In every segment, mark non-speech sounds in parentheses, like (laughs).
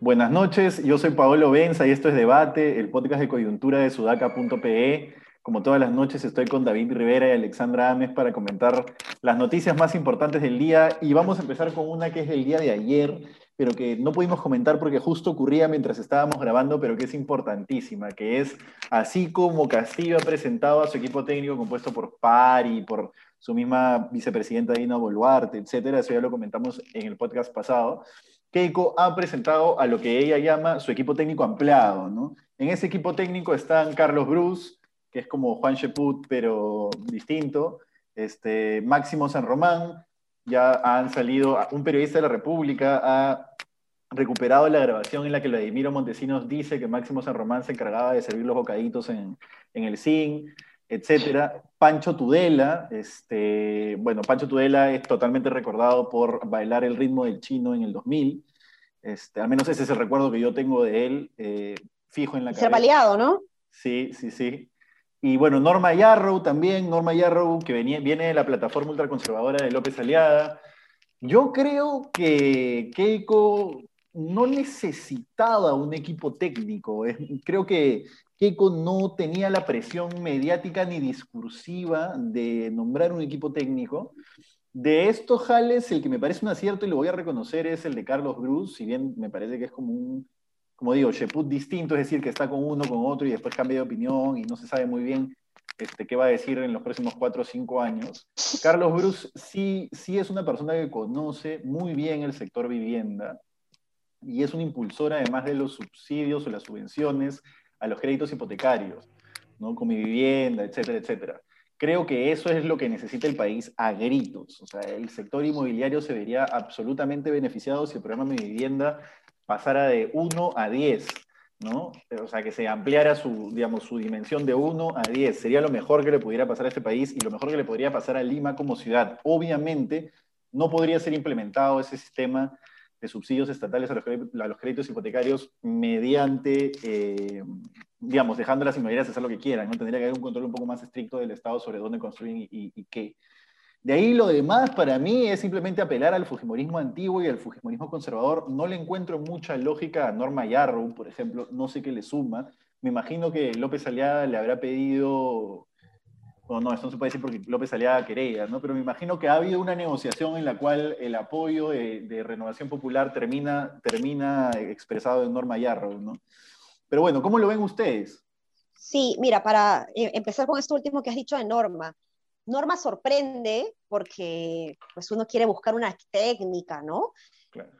Buenas noches, yo soy Paolo Benza y esto es Debate, el podcast de coyuntura de sudaca.pe. Como todas las noches estoy con David Rivera y Alexandra Ames para comentar las noticias más importantes del día y vamos a empezar con una que es del día de ayer, pero que no pudimos comentar porque justo ocurría mientras estábamos grabando, pero que es importantísima, que es así como Castillo ha presentado a su equipo técnico compuesto por Pari, por su misma vicepresidenta Dina Boluarte, etcétera, eso ya lo comentamos en el podcast pasado. Keiko ha presentado a lo que ella llama su equipo técnico ampliado, ¿no? En ese equipo técnico están Carlos Bruce, que es como Juan Sheput, pero distinto, este, Máximo San Román, ya han salido, un periodista de la República ha recuperado la grabación en la que Vladimiro Montesinos dice que Máximo San Román se encargaba de servir los bocaditos en, en el zinc, etcétera. Pancho Tudela, este, bueno, Pancho Tudela es totalmente recordado por bailar el ritmo del chino en el 2000. Este, al menos ese es el recuerdo que yo tengo de él, eh, fijo en la cabeza. Ser baleado, ¿no? Sí, sí, sí. Y bueno, Norma Yarrow también, Norma Yarrow, que venía, viene de la plataforma ultraconservadora de López Aliada. Yo creo que Keiko no necesitaba un equipo técnico. creo que Keiko no tenía la presión mediática ni discursiva de nombrar un equipo técnico. De estos jales, el que me parece un acierto y lo voy a reconocer es el de Carlos Bruce, si bien me parece que es como un, como digo, Sheput distinto, es decir, que está con uno, con otro y después cambia de opinión y no se sabe muy bien este, qué va a decir en los próximos cuatro o cinco años. Carlos Bruce sí, sí es una persona que conoce muy bien el sector vivienda y es un impulsor además de los subsidios o las subvenciones a los créditos hipotecarios, ¿no? con mi vivienda, etcétera, etcétera. Creo que eso es lo que necesita el país a gritos. O sea, el sector inmobiliario se vería absolutamente beneficiado si el programa Mi Vivienda pasara de 1 a 10, ¿no? O sea, que se ampliara su, digamos, su dimensión de 1 a 10. Sería lo mejor que le pudiera pasar a este país y lo mejor que le podría pasar a Lima como ciudad. Obviamente, no podría ser implementado ese sistema de subsidios estatales a los, créditos hipotecarios mediante, eh, digamos, dejando a las inmobiliarias hacer lo que quieran, ¿no? Tendría que haber un control un poco más estricto del Estado sobre dónde construyen y, qué. De ahí lo demás para mí es simplemente apelar al Fujimorismo antiguo y al Fujimorismo conservador. No le encuentro mucha lógica a Norma Yarrow, por ejemplo, no sé qué le suma. Me imagino que López Aliada le habrá pedido no, esto no se puede decir porque López salía querella, ¿no? Pero me imagino que ha habido una negociación en la cual el apoyo de, Renovación Popular termina, termina expresado en Norma Yarrow, ¿no? Pero bueno, ¿cómo lo ven ustedes? Sí, mira, para eh, empezar con esto último que has dicho de Norma, Norma sorprende porque pues uno quiere buscar una técnica, ¿no?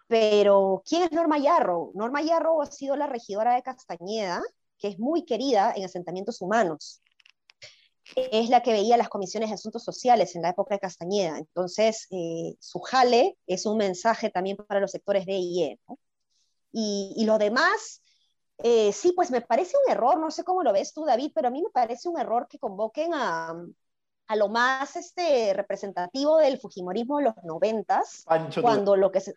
Pero ¿quién es Norma Yarrow? Norma Yarrow ha sido la regidora de Castañeda, que es muy querida en asentamientos humanos es la que veía las comisiones de asuntos sociales en la época de Castañeda. Entonces, eh, su jale es un mensaje también para los sectores de IE. Y, lo demás, eh, sí, pues me parece un error, no sé cómo lo ves tú, David, pero a mí me parece un error que convoquen a, a lo más este, representativo del Fujimorismo de los noventas, cuando lo que se,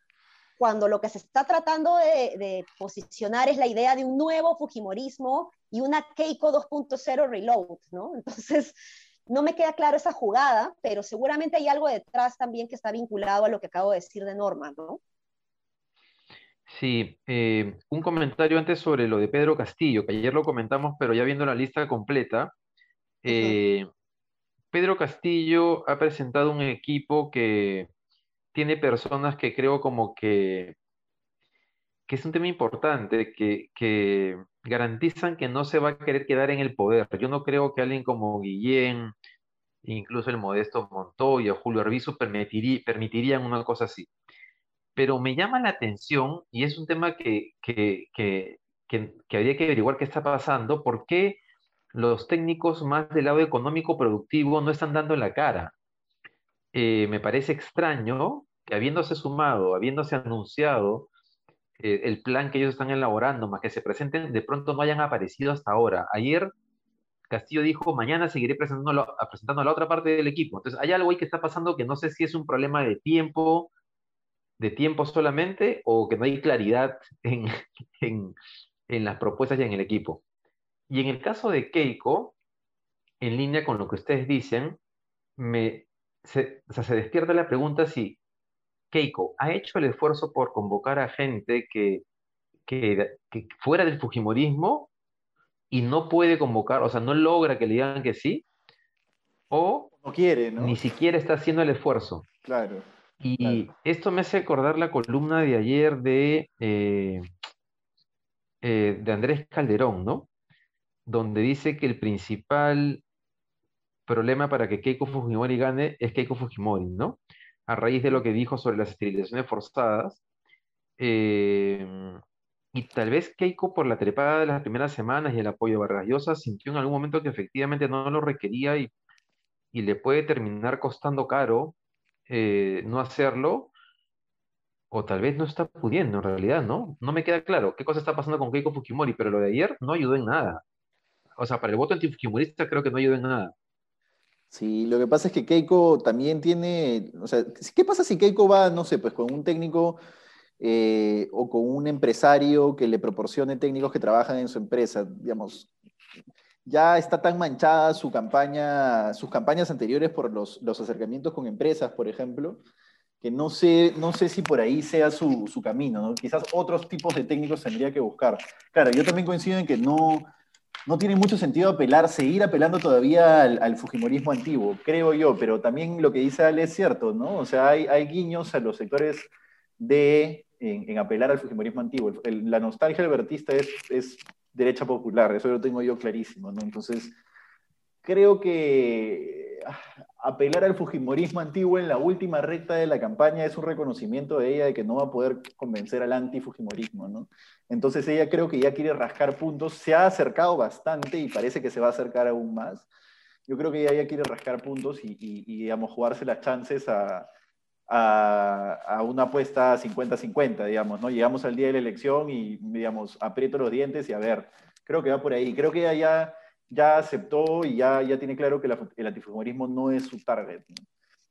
cuando lo que se está tratando de, posicionar es la idea de un nuevo Fujimorismo y una Keiko 2.0 reload, ¿no? (laughs) Entonces, no me queda claro esa jugada, pero seguramente hay algo detrás también que está vinculado a lo que acabo de decir de Norma, ¿no? Sí, eh, un comentario antes sobre lo de Pedro Castillo, que ayer lo comentamos, pero ya viendo la lista completa. Eh, Pedro Castillo ha presentado un equipo que tiene personas que creo como que, que es un tema importante, que, que garantizan que no se va a querer quedar en el poder. Yo no creo que alguien como Guillén, incluso el modesto Montoya, Julio Arbizu permitirían una cosa así. Pero me llama la atención, y es un tema que, que, que, que habría que averiguar qué está pasando, por qué los técnicos más del lado económico productivo no están dando la cara. Eh, me parece extraño que habiéndose sumado, habiéndose anunciado eh, el plan que ellos están elaborando, más que se presenten, de pronto no hayan aparecido hasta ahora. Ayer Castillo dijo, mañana seguiré presentando, a la otra parte del equipo. Entonces, hay algo ahí que está pasando que no sé si es un problema de tiempo, de tiempo solamente, o que no hay claridad en, (laughs) en las propuestas y en el equipo. Y en el caso de Keiko, en línea con lo que ustedes dicen, me, se, se despierta la pregunta si Keiko ha hecho el esfuerzo por convocar a gente que, que, que fuera del Fujimorismo y no puede convocar, o sea, no logra que le digan que sí, o no quiere, ¿no? ni siquiera está haciendo el esfuerzo. Claro. Y esto me hace acordar la columna de ayer de, eh, eh, de Andrés Calderón, ¿no? Donde dice que el principal problema para que Keiko Fujimori gane es Keiko Fujimori, ¿no? A raíz de lo que dijo sobre las esterilizaciones forzadas. Eh, y tal vez Keiko, por la trepada de las primeras semanas y el apoyo de sintió en algún momento que efectivamente no lo requería y, y le puede terminar costando caro eh, no hacerlo, o tal vez no está pudiendo en realidad, ¿no? No me queda claro qué cosa está pasando con Keiko Fujimori, pero lo de ayer no ayudó en nada. O sea, para el voto antifujimorista creo que no ayudó en nada. Sí, lo que pasa es que Keiko también tiene, o sea, ¿qué pasa si Keiko va, no sé, pues con un técnico eh, o con un empresario que le proporcione técnicos que trabajan en su empresa? Digamos, ya está tan manchada su campaña, sus campañas anteriores por los, los acercamientos con empresas, por ejemplo, que no sé, no sé si por ahí sea su, su camino, ¿no? Quizás otros tipos de técnicos tendría que buscar. Claro, yo también coincido en que no, no tiene mucho sentido apelar, seguir apelando todavía al, Fujimorismo antiguo, creo yo, pero también lo que dice Ale es cierto, ¿no? O sea, hay, guiños a los sectores de, en, apelar al Fujimorismo antiguo. la nostalgia albertista es, es derecha popular, eso lo tengo yo clarísimo, ¿no? Entonces, creo que ah, apelar al Fujimorismo antiguo en la última recta de la campaña es un reconocimiento de ella de que no va a poder convencer al anti-Fujimorismo, ¿no? Entonces ella creo que ya quiere rascar puntos, se ha acercado bastante y parece que se va a acercar aún más. Yo creo que ella ya quiere rascar puntos y, digamos, jugarse las chances a, una apuesta 50-50, digamos, ¿no? Llegamos al día de la elección y, digamos, aprieto los dientes y a ver, creo que va por ahí. Creo que ella ya, ya aceptó y ya, ya tiene claro que el antifujimorismo no es su target.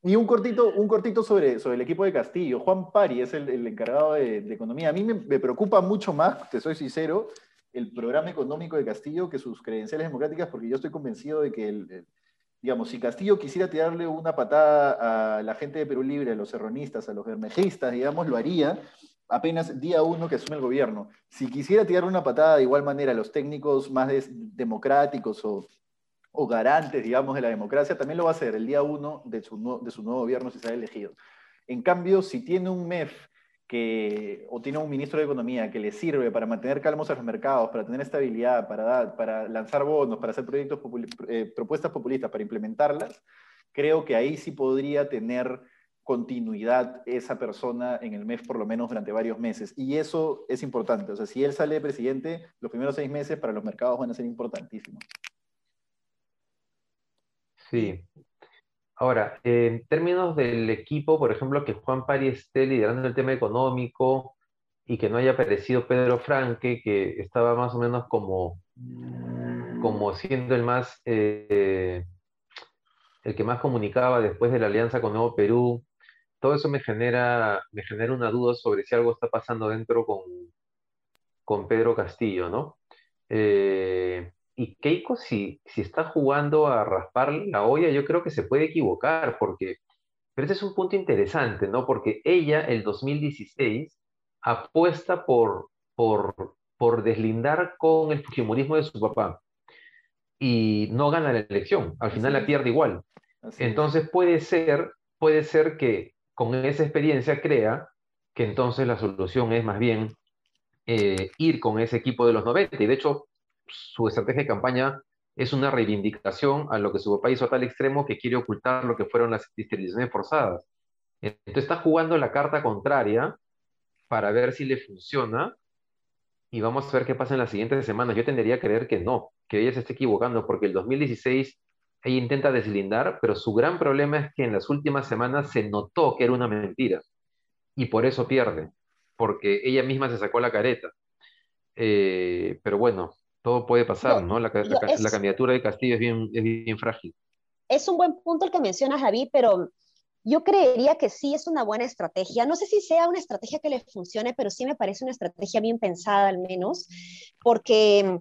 Y un cortito, un cortito sobre, sobre el equipo de Castillo. Juan Pari es el, encargado de, economía. A mí me, preocupa mucho más, te soy sincero, el programa económico de Castillo que sus credenciales democráticas, porque yo estoy convencido de que, el, digamos, si Castillo quisiera tirarle una patada a la gente de Perú Libre, a los serronistas, a los bermejistas, digamos, lo haría apenas día uno que asume el gobierno. Si quisiera tirarle una patada de igual manera a los técnicos más democráticos o o garantes, digamos, de la democracia, también lo va a hacer el día uno de su, de su nuevo gobierno si ha elegido. En cambio, si tiene un MEF que, o tiene un ministro de Economía que le sirve para mantener calmos a los mercados, para tener estabilidad, para, para lanzar bonos, para hacer proyectos eh, propuestas populistas, para implementarlas, creo que ahí sí podría tener continuidad esa persona en el MEF por lo menos durante varios meses. Y eso es importante. O sea, si él sale de presidente, los primeros seis meses para los mercados van a ser importantísimos. Sí. Ahora, en términos del equipo, por ejemplo, que Juan Pari esté liderando el tema económico y que no haya aparecido Pedro Franque, que estaba más o menos como, como siendo el más eh, el que más comunicaba después de la alianza con Nuevo Perú, todo eso me genera, me genera una duda sobre si algo está pasando dentro con, con Pedro Castillo, ¿no? Eh, y Keiko, si, si está jugando a raspar la olla, yo creo que se puede equivocar, porque, pero ese es un punto interesante, ¿no? Porque ella, el 2016, apuesta por, por, por deslindar con el fujimorismo de su papá y no gana la elección, al final la pierde igual. entonces puede ser, puede ser que con esa experiencia crea que entonces la solución es más bien eh, ir con ese equipo de los 90. Y de hecho, su estrategia de campaña es una reivindicación a lo que su papá hizo a tal extremo que quiere ocultar lo que fueron las esterilizaciones forzadas. Entonces está jugando la carta contraria para ver si le funciona y vamos a ver qué pasa en las siguientes semanas. Yo tendería a creer que no, que ella se esté equivocando, porque el 2016 ella intenta deslindar, pero su gran problema es que en las últimas semanas se notó que era una mentira y por eso pierde, porque ella misma se sacó la careta. Eh, pero bueno, todo puede pasar, ¿no? La, candidatura de Castillo es bien, es bien frágil. Es un buen punto el que menciona Javi, pero Yo creería que sí es una buena estrategia. No sé si sea una estrategia que le funcione, pero sí me parece una estrategia bien pensada al menos, porque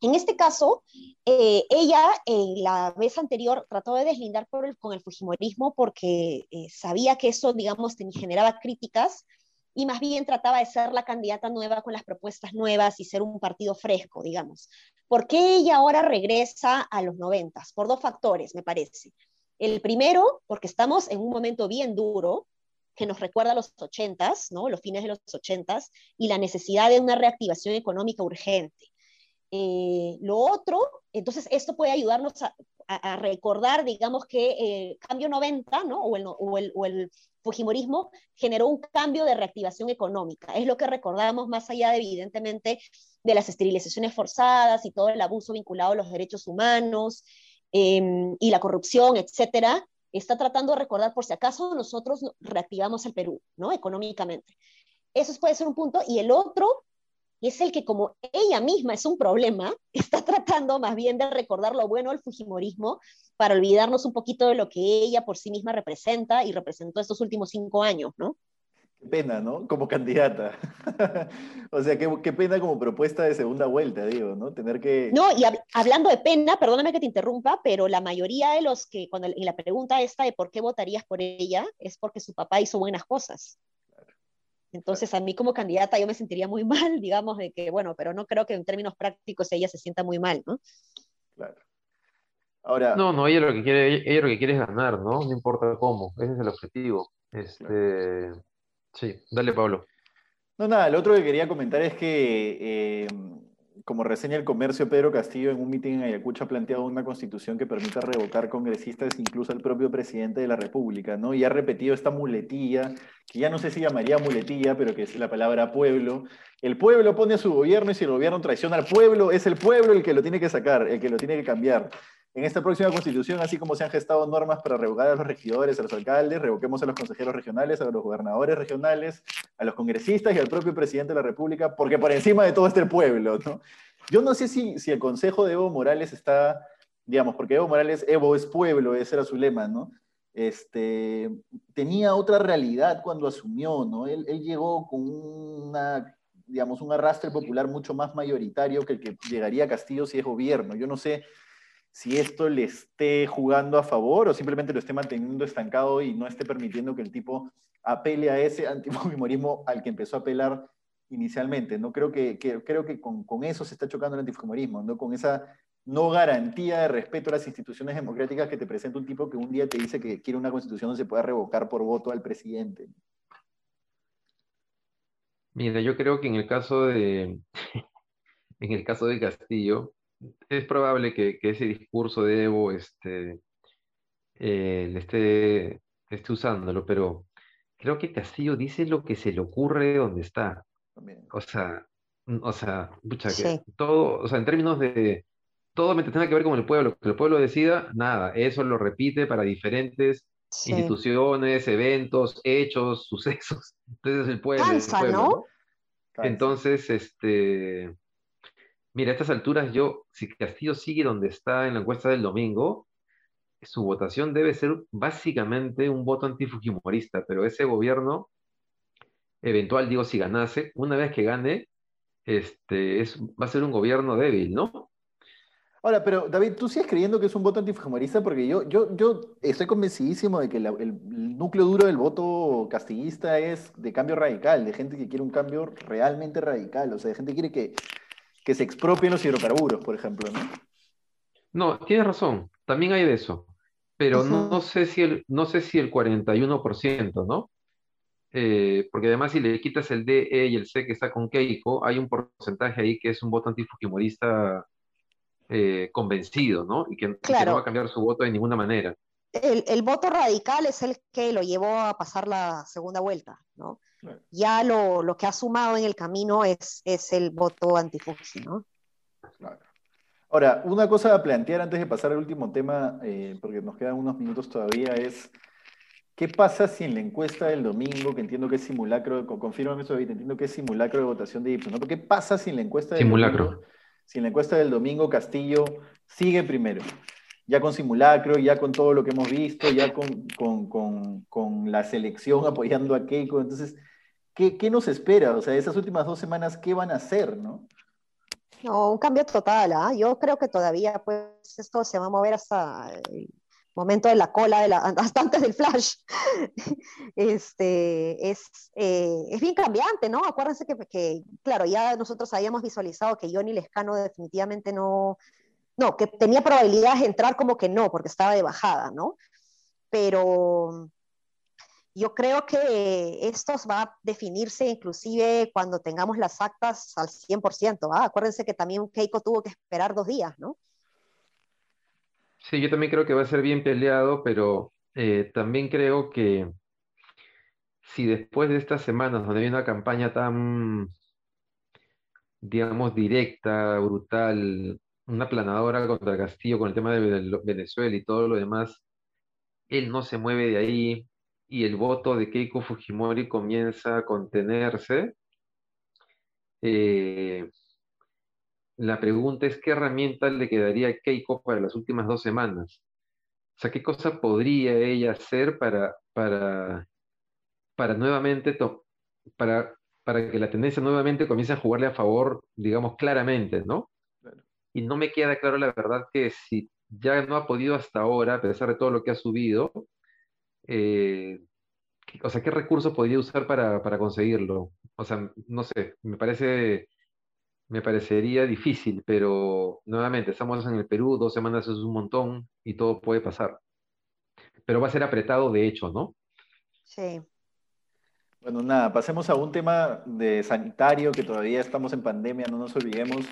en este caso, eh, ella eh, la vez anterior trató de deslindar con el Fujimorismo porque eh, sabía que eso, digamos, generaba críticas y más bien trataba de ser la candidata nueva con las propuestas nuevas y ser un partido fresco, digamos. ¿Por qué ella ahora regresa a los noventas? Por dos factores, me parece. El primero, porque estamos en un momento bien duro, que nos recuerda a los ochentas, ¿no? Los fines de los ochentas, y la necesidad de una reactivación económica urgente. Eh, lo otro, entonces esto puede ayudarnos a, recordar, digamos, que eh, cambio 90, ¿no? O el, o, el, o el, Fujimorismo generó un cambio de reactivación económica. Es lo que recordamos más allá, de, evidentemente, de las esterilizaciones forzadas y todo el abuso vinculado a los derechos humanos em, y la corrupción, etcétera. Está tratando de recordar por si acaso nosotros reactivamos el Perú, ¿no? Económicamente. Eso puede ser un punto. Y el otro es el que como ella misma es un problema, (laughs) está tratando más bien de recordar lo bueno del Fujimorismo para olvidarnos un poquito de lo que ella por sí misma representa y representó estos últimos cinco años, ¿no? Qué pena, ¿no? Como candidata. (laughs) o sea, qué, pena como propuesta de segunda vuelta, digo, ¿no? Tener que... No, y hablando de pena, perdóname que te interrumpa, pero la mayoría de los que, cuando en la pregunta esta de por qué votarías por ella, es porque su papá hizo buenas cosas. Entonces, a mí como candidata yo me sentiría muy (laughs) mal, digamos, de que, bueno, pero no creo que en términos prácticos ella se sienta muy mal, ¿no? Claro. Ahora. No, no, ella lo que quiere, ella lo que quiere es ganar, ¿no? No importa cómo, ese es el objetivo. Este, sí, dale, Pablo. No, nada, lo otro que quería comentar es que, eh, como reseña el comercio, Pedro Castillo en un mitin en Ayacucho ha planteado una constitución que permita revocar congresistas, incluso al propio presidente de la República, ¿no? Y ha repetido esta muletilla, que ya no sé si llamaría muletilla, pero que es la palabra pueblo. El pueblo pone a su gobierno y si el gobierno traiciona al pueblo, es el pueblo el que lo tiene que sacar, el que lo tiene que cambiar. En esta próxima constitución, así como se han gestado normas para revocar a los regidores, a los alcaldes, revoquemos a los consejeros regionales, a los gobernadores regionales, a los congresistas y al propio presidente de la República, porque por encima de todo está el pueblo, ¿no? Yo no sé si, si el consejo de Evo Morales está, digamos, porque Evo Morales, Evo es pueblo, ese era su lema, ¿no? Este, tenía otra realidad cuando asumió, ¿no? Él, él llegó con una, digamos, un arrastre popular mucho más mayoritario que el que llegaría a Castillo si es gobierno. Yo no sé si esto le esté jugando a favor o simplemente lo esté manteniendo estancado y no esté permitiendo que el tipo apele a ese antifujimorismo al que empezó a apelar inicialmente. ¿no? Creo que, creo que con, eso se está chocando el antifujimorismo, ¿no? con esa no garantía de respeto a las instituciones democráticas que te presenta un tipo que un día te dice que quiere una constitución donde se pueda revocar por voto al presidente. Mira, yo creo que en el caso de, (laughs) en el caso de Castillo, es probable que, ese discurso de Evo este, eh, le esté, esté, usándolo, pero creo que Castillo dice lo que se le ocurre donde está. O sea, o sea, que todo, o sea, en términos de todo me tenga que ver con el pueblo, que el pueblo decida, nada, eso lo repite para diferentes instituciones, eventos, hechos, (laughs) sucesos. Entonces el pueblo. ¿no? Entonces, este, Mira, a estas alturas yo, si Castillo sigue donde está en la encuesta del domingo, su votación debe ser básicamente un voto antifujimorista, pero ese gobierno eventual, digo, si ganase, una vez que gane, este, es, va a ser un gobierno débil, ¿no? Ahora, pero David, ¿tú sigues creyendo que es un voto antifujimorista? Porque yo, yo, yo estoy convencidísimo de que el núcleo duro del voto castillista es de cambio radical, de gente que quiere un cambio realmente radical, o sea, de gente que quiere que que se expropien los hidrocarburos, por ejemplo, ¿no? No, tienes razón, también hay de eso, pero no, sé si el, no sé si el 41%, ¿no? Eh, porque además si le quitas el D, E y el C que está con Keiko, hay un porcentaje ahí que es un voto antifujimorista eh, convencido, ¿no? Y que, no va a cambiar su voto de ninguna manera. El, voto radical es el que lo llevó a pasar la segunda vuelta, ¿no? Ya lo, que ha sumado en el camino es, es el voto antifugi, ¿no? Ahora, una cosa a plantear antes de pasar al último tema, eh, porque nos quedan unos minutos todavía, es ¿qué pasa si en la encuesta del domingo, que entiendo que es simulacro, confirma eso, entiendo que es simulacro de votación de Ipsos, ¿no? ¿Qué pasa si en la encuesta del simulacro. si en la encuesta del domingo Castillo sigue primero? ya con simulacro, ya con todo lo que hemos visto, ya con, con, con, con la selección apoyando a Keiko. Entonces, ¿qué, ¿qué, nos espera? O sea, esas últimas dos semanas, ¿qué van a hacer, no? No, un cambio total. ¿ah? Yo creo que todavía, pues, esto se va a mover hasta el momento de la cola, de la, (laughs) hasta antes del flash. (laughs) este, es, eh, es bien cambiante, ¿no? Acuérdense que, que, claro, ya nosotros habíamos visualizado que Johnny Lescano definitivamente no, no, que tenía probabilidades de entrar como que no, porque estaba de bajada, ¿no? Pero yo creo que esto va a definirse inclusive cuando tengamos las actas al 100%, ¿ah? Acuérdense que también Keiko tuvo que esperar dos días, ¿no? Sí, yo también creo que va a ser bien peleado, pero eh, también creo que si después de estas semanas donde hay una campaña tan, digamos, directa, brutal, una planadora contra Castillo con el tema de Venezuela y todo lo demás, él no se mueve de ahí y el voto de Keiko Fujimori comienza a contenerse. Eh, la pregunta es qué herramienta le quedaría a Keiko para las últimas dos semanas. O sea, ¿qué cosa podría ella hacer para, para, para nuevamente, para, para que la tendencia nuevamente comience a jugarle a favor, digamos, claramente, ¿no? y no me queda claro la verdad que si ya no ha podido hasta ahora, a pesar de todo lo que ha subido, eh, o sea, ¿qué recursos podría usar para, para, conseguirlo? O sea, no sé, me parece, me parecería difícil, pero nuevamente, estamos en el Perú, dos semanas es un montón y todo puede pasar. Pero va a ser apretado de hecho, ¿no? Sí. Bueno, nada, pasemos a un tema de sanitario que todavía estamos en pandemia, no nos olvidemos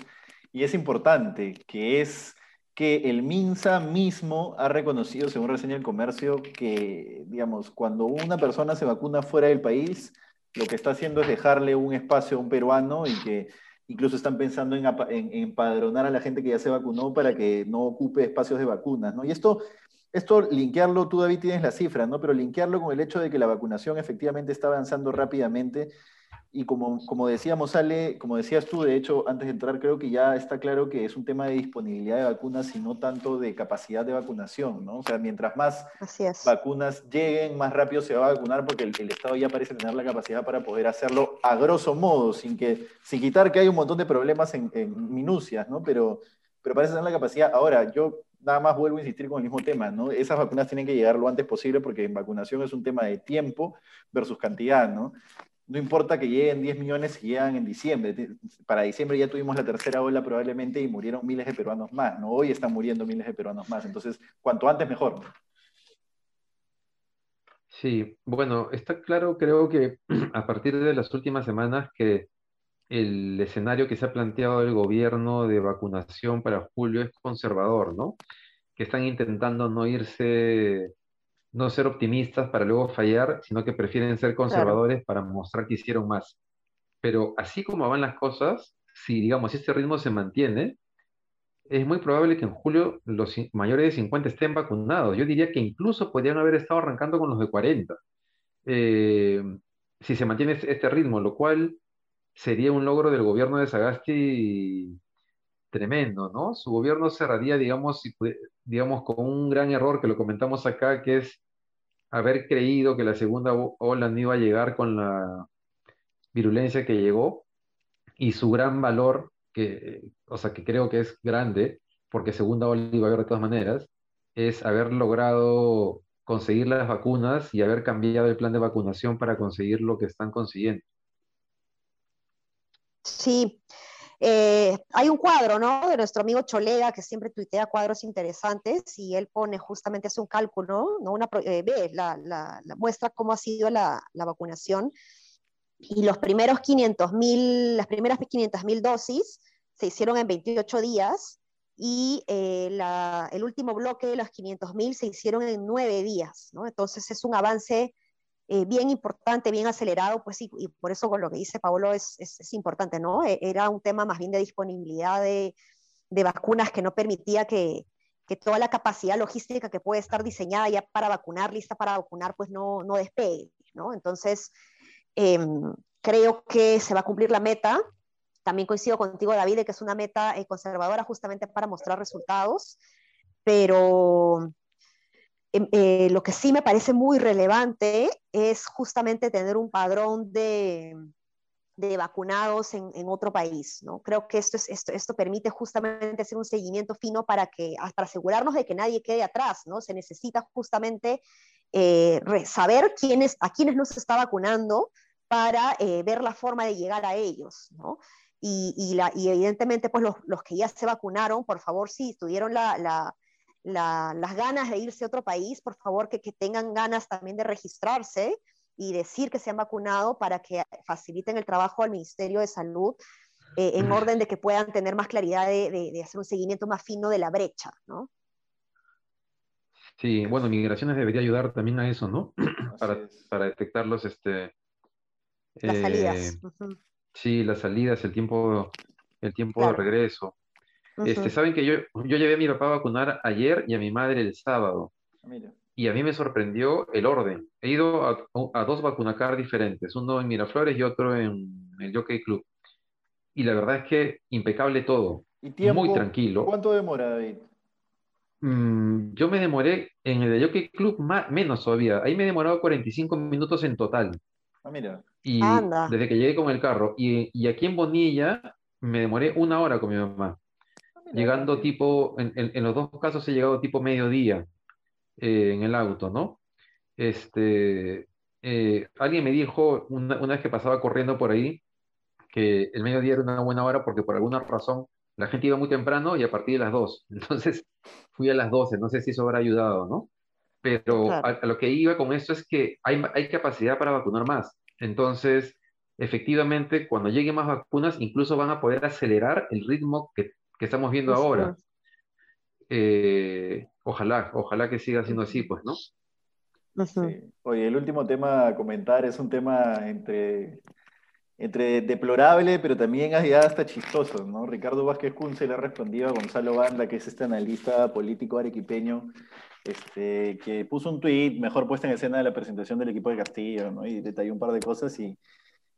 y es importante, que es que el MINSA mismo ha reconocido, según reseña el comercio, que, digamos, cuando una persona se vacuna fuera del país, lo que está haciendo es dejarle un espacio a un peruano y que incluso están pensando en, empadronar a la gente que ya se vacunó para que no ocupe espacios de vacunas, ¿no? Y esto, esto linkearlo, tú David tienes la cifra, ¿no? Pero linkearlo con el hecho de que la vacunación efectivamente está avanzando rápidamente y como, como decíamos, Ale, como decías tú, de hecho, antes de entrar, creo que ya está claro que es un tema de disponibilidad de vacunas y no tanto de capacidad de vacunación, ¿no? O sea, mientras más vacunas lleguen, más rápido se va a vacunar porque el, Estado ya parece tener la capacidad para poder hacerlo a grosso modo, sin, que, sin quitar que hay un montón de problemas en, en minucias, ¿no? Pero, pero parece tener la capacidad. Ahora, yo nada más vuelvo a insistir con el mismo tema, ¿no? Esas vacunas tienen que llegar lo antes posible porque en vacunación es un tema de tiempo versus cantidad, ¿no? No importa que lleguen 10 millones si llegan en diciembre. Para diciembre ya tuvimos la tercera ola probablemente y murieron miles de peruanos más, ¿no? Hoy están muriendo miles de peruanos más. Entonces, cuanto antes mejor. Sí, bueno, está claro, creo que (clears throat) a partir de las últimas semanas que el escenario que se ha planteado el gobierno de vacunación para julio es conservador, ¿no? Que están intentando no irse no ser optimistas para luego fallar, sino que prefieren ser conservadores para mostrar que hicieron más. Pero así como van las cosas, si digamos este ritmo se mantiene, es muy probable que en julio los mayores de 50 estén vacunados. Yo diría que incluso podrían haber estado arrancando con los de 40. Eh, si se mantiene este ritmo, lo cual sería un logro del gobierno de Sagasti tremendo, ¿no? Su gobierno cerraría, digamos, digamos, con un gran error que lo comentamos acá, que es haber creído que la segunda ola no iba a llegar con la virulencia que llegó y su gran valor, que, o sea, que creo que es grande, porque segunda ola iba a haber de todas maneras, es haber logrado conseguir las vacunas y haber cambiado el plan de vacunación para conseguir lo que están consiguiendo. Sí, eh, hay un cuadro, ¿no? De nuestro amigo Cholega, que siempre tuitea cuadros interesantes y él pone justamente, hace un cálculo, ¿no? Una, eh, ve, la, la, muestra cómo ha sido la, la vacunación y los primeros 500 mil, las primeras 500 mil dosis se hicieron en 28 días y eh, la, el último bloque de los 500 mil se hicieron en 9 días, ¿no? Entonces es un avance eh, bien importante, bien acelerado, pues y, por eso con lo que dice Pablo es, importante, ¿no? E, era un tema más bien de disponibilidad de, de vacunas que no permitía que, que, toda la capacidad logística que puede estar diseñada ya para vacunar, lista para vacunar, pues no, no despegue, ¿no? Entonces, em, creo que se va a cumplir la meta. También coincido contigo, David, de que es una meta eh, conservadora justamente para mostrar resultados pero eh, lo que sí me parece muy relevante es justamente tener un padrón de, de vacunados en, otro país. ¿no? Creo que esto, es, esto, esto permite justamente hacer un seguimiento fino para, que, para asegurarnos de que nadie quede atrás. ¿no? Se necesita justamente eh, saber quiénes, a quiénes no se está vacunando para eh, ver la forma de llegar a ellos. ¿no? Y, y, la, y, evidentemente, pues los, los, que ya se vacunaron, por favor, si tuvieron la, la, las ganas de irse a otro país, por favor, que, que tengan ganas también de registrarse y decir que se han vacunado para que faciliten el trabajo al Ministerio de Salud eh, en orden de que puedan tener más claridad de, de, hacer un seguimiento más fino de la brecha, ¿no? Sí, bueno, migraciones debería ayudar también a eso, ¿no? (clears throat) para, para, detectar los, este... Las salidas. Eh, sí, las salidas, el tiempo, el tiempo claro. de regreso. Uh -huh. este, Saben que yo, yo llevé a mi papá a vacunar ayer y a mi madre el sábado. Ah, mira y a mí me sorprendió el orden. He ido a, a, dos vacunacar diferentes, uno en Miraflores y otro en el Jockey Club. Y la verdad es que impecable todo. ¿Y tiempo, muy tranquilo. ¿Cuánto demora, David? Mm, yo me demoré en el Jockey Club más, menos todavía. Ahí me he demorado 45 minutos en total. Ah, mira. Y Anda. desde que llegué con el carro. Y, y, aquí en Bonilla me demoré una hora con mi mamá. Llegando tipo, en, en, en los dos casos he llegado tipo mediodía eh, en el auto, ¿no? Este, eh, alguien me dijo una, una, vez que pasaba corriendo por ahí que el mediodía era una buena hora porque por alguna razón la gente iba muy temprano y a partir de las 2. (laughs) Entonces fui a las 12, no sé si eso habrá ayudado, ¿no? Pero claro. a, a, lo que iba con esto es que hay, hay capacidad para vacunar más. Entonces, efectivamente, cuando lleguen más vacunas, incluso van a poder acelerar el ritmo que, que estamos viendo ahora. Eh, ojalá, ojalá que siga siendo así, pues, ¿no? Sí. Oye, el último tema a comentar es un tema entre, entre deplorable, pero también ya hasta chistoso, ¿no? Ricardo Vázquez Kunze le ha respondido a Gonzalo Banda, que es este analista político arequipeño, este, que puso un tuit, mejor puesta en escena de la presentación del equipo de Castillo, ¿no? Y detalló un par de cosas y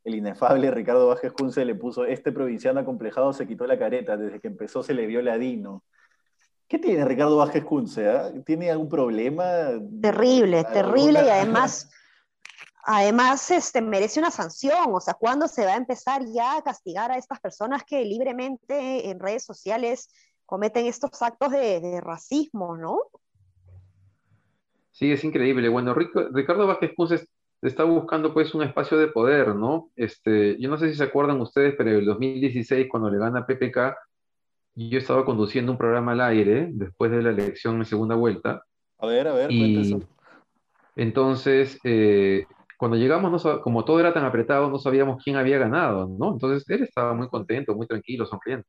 el inefable Ricardo Vázquez Kunze le puso, este provinciano acomplejado se quitó la careta, desde que empezó se le vio ladino. ¿Qué tiene Ricardo Vázquez Kunze? ¿eh? ¿Tiene algún problema? Terrible, ¿Alguna? terrible y además, (laughs) además este, merece una sanción. O sea, ¿cuándo se va a empezar ya a castigar a estas personas que libremente en redes sociales cometen estos actos de, de racismo, no? Sí, es increíble. Bueno, Ricardo Vázquez Kunze está buscando pues un espacio de poder, ¿no? Este, yo no sé si se acuerdan ustedes, pero en el 2016, cuando le gana PPK, yo estaba conduciendo un programa al aire después de la elección en segunda vuelta. A ver, a ver, y entonces, eh, cuando llegamos, no, como todo era tan apretado, no sabíamos quién había ganado, ¿no? Entonces él estaba muy contento, muy tranquilo, sonriendo.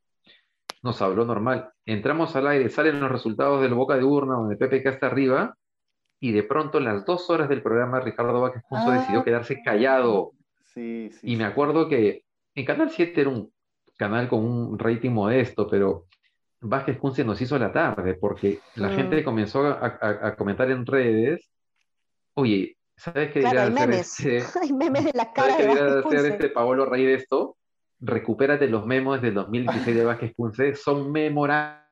Nos habló normal. Entramos al aire, salen los resultados del boca de urna, donde PPK está arriba, y de pronto, en las dos horas del programa, Ricardo Vázquez ah, decidió quedarse callado. Sí, sí, y me acuerdo que en Canal 7 era un canal con un rating modesto, pero Vázquez Kunze nos hizo la tarde, porque la gente comenzó a, a, a, comentar en redes, oye, ¿sabes qué claro, hay memes. Este, (laughs) memes de la cara ¿sabes de qué dirá Vázquez hacer este Paolo Rey de esto? Recupérate los memos del 2016 de Vázquez Kunze, son memorables.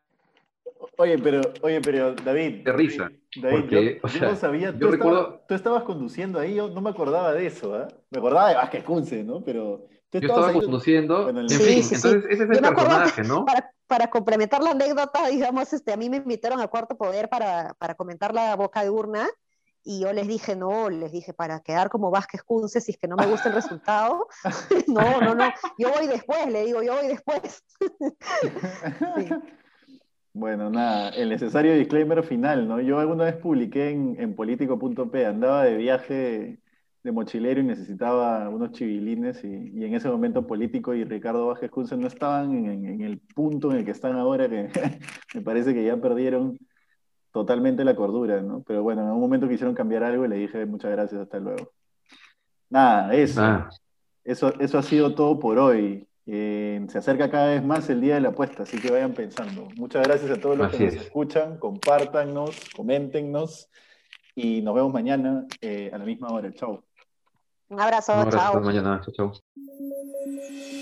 Oye, pero, oye, pero David. De risa. David, porque, yo, o sea, yo, no sabía. Tú, yo estabas, recuerdo, tú estabas conduciendo ahí, yo no me acordaba de eso, ¿eh? Me acordaba de Vázquez Kunze, ¿no? Pero yo estaba ahí... conduciendo. Bueno, en sí, fin, sí, entonces ese es el personaje, ¿no? Para, para, complementar la anécdota, digamos, este, a mí me invitaron a Cuarto Poder para, para comentar la boca de urna. Y yo les dije, no, les dije, para quedar como Vázquez Kunze, si es que no me gusta el resultado. (laughs) no, no, no, yo voy después, le digo, yo voy después. (laughs) sí. Bueno, nada, el necesario disclaimer final, ¿no? Yo alguna vez publiqué en, en político.p, andaba de viaje de mochilero y necesitaba unos chivilines y, y, en ese momento político y Ricardo Vázquez Kunze no estaban en, en, el punto en el que están ahora, que (laughs) me parece que ya perdieron totalmente la cordura, ¿no? Pero bueno, en un momento quisieron cambiar algo y le dije muchas gracias, hasta luego. Nada, eso. Ah. Eso, eso ha sido todo por hoy. Eh, se acerca cada vez más el día de la apuesta, así que vayan pensando. Muchas gracias a todos los así que nos es. escuchan, compártanos, coméntenos y nos vemos mañana eh, a la misma hora. Chao. Un abrazo, Un abrazo chao. Hasta mañana, chao, chao.